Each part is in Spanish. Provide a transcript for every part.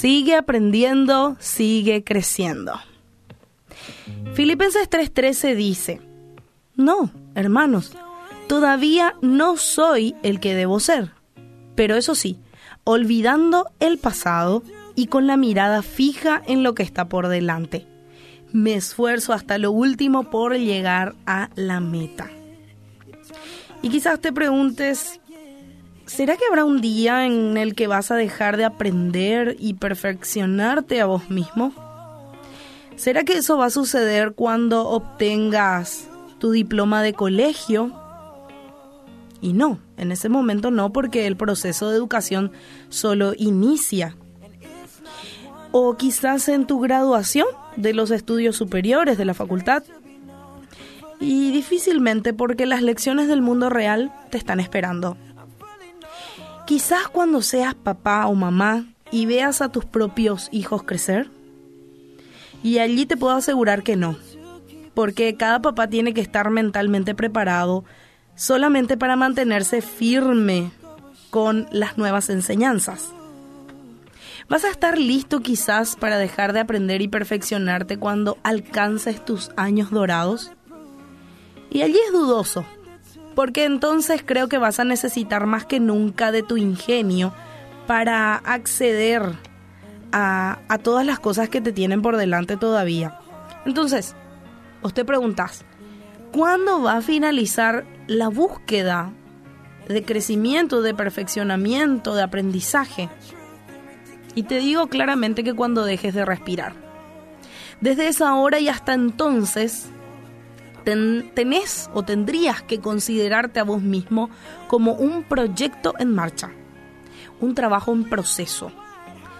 Sigue aprendiendo, sigue creciendo. Filipenses 3:13 dice, no, hermanos, todavía no soy el que debo ser, pero eso sí, olvidando el pasado y con la mirada fija en lo que está por delante. Me esfuerzo hasta lo último por llegar a la meta. Y quizás te preguntes, ¿será que habrá un día en el que vas a dejar de aprender y perfeccionarte a vos mismo? ¿Será que eso va a suceder cuando obtengas tu diploma de colegio? Y no, en ese momento no, porque el proceso de educación solo inicia. O quizás en tu graduación de los estudios superiores de la facultad. Y difícilmente porque las lecciones del mundo real te están esperando. Quizás cuando seas papá o mamá y veas a tus propios hijos crecer. Y allí te puedo asegurar que no, porque cada papá tiene que estar mentalmente preparado solamente para mantenerse firme con las nuevas enseñanzas. ¿Vas a estar listo quizás para dejar de aprender y perfeccionarte cuando alcances tus años dorados? Y allí es dudoso, porque entonces creo que vas a necesitar más que nunca de tu ingenio para acceder a, a todas las cosas que te tienen por delante todavía. Entonces, vos te preguntás, ¿cuándo va a finalizar la búsqueda de crecimiento, de perfeccionamiento, de aprendizaje? Y te digo claramente que cuando dejes de respirar. Desde esa hora y hasta entonces, tenés o tendrías que considerarte a vos mismo como un proyecto en marcha, un trabajo en proceso,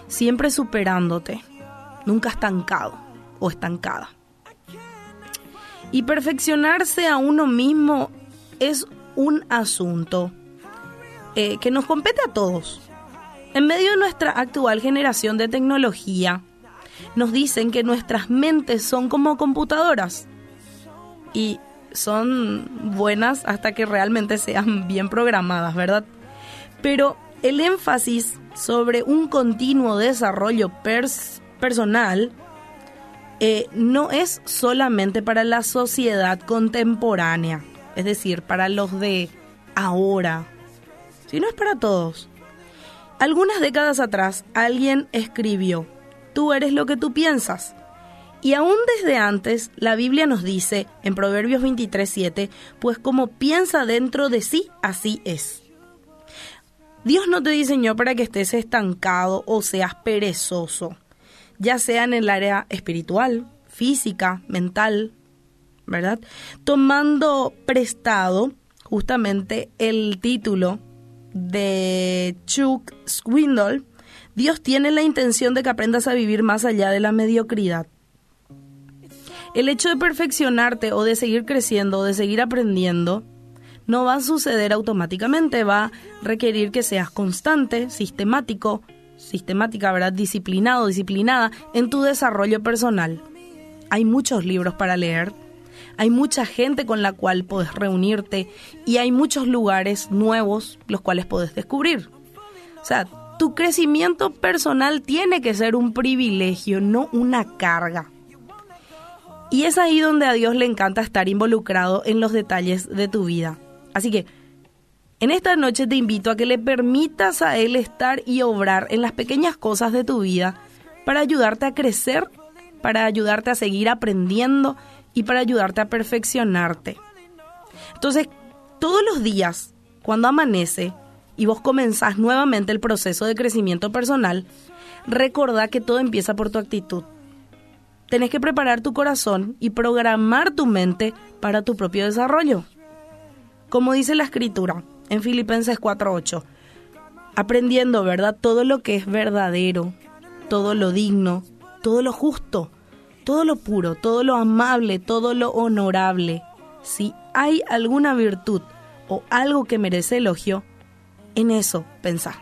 siempre superándote, nunca estancado o estancada. Y perfeccionarse a uno mismo es un asunto eh, que nos compete a todos. En medio de nuestra actual generación de tecnología, nos dicen que nuestras mentes son como computadoras y son buenas hasta que realmente sean bien programadas, ¿verdad? Pero el énfasis sobre un continuo desarrollo personal eh, no es solamente para la sociedad contemporánea, es decir, para los de ahora, sino es para todos. Algunas décadas atrás alguien escribió, tú eres lo que tú piensas. Y aún desde antes, la Biblia nos dice en Proverbios 23:7, pues como piensa dentro de sí, así es. Dios no te diseñó para que estés estancado o seas perezoso ya sea en el área espiritual, física, mental, ¿verdad? Tomando prestado justamente el título de Chuck Swindoll, Dios tiene la intención de que aprendas a vivir más allá de la mediocridad. El hecho de perfeccionarte o de seguir creciendo o de seguir aprendiendo no va a suceder automáticamente, va a requerir que seas constante, sistemático, sistemática, ¿verdad? Disciplinado, disciplinada en tu desarrollo personal. Hay muchos libros para leer, hay mucha gente con la cual puedes reunirte y hay muchos lugares nuevos los cuales puedes descubrir. O sea, tu crecimiento personal tiene que ser un privilegio, no una carga. Y es ahí donde a Dios le encanta estar involucrado en los detalles de tu vida. Así que en esta noche te invito a que le permitas a Él estar y obrar en las pequeñas cosas de tu vida para ayudarte a crecer, para ayudarte a seguir aprendiendo y para ayudarte a perfeccionarte. Entonces, todos los días, cuando amanece y vos comenzás nuevamente el proceso de crecimiento personal, recordá que todo empieza por tu actitud. Tenés que preparar tu corazón y programar tu mente para tu propio desarrollo. Como dice la escritura, en Filipenses 4:8. Aprendiendo, ¿verdad? Todo lo que es verdadero, todo lo digno, todo lo justo, todo lo puro, todo lo amable, todo lo honorable. Si hay alguna virtud o algo que merece elogio, en eso pensá.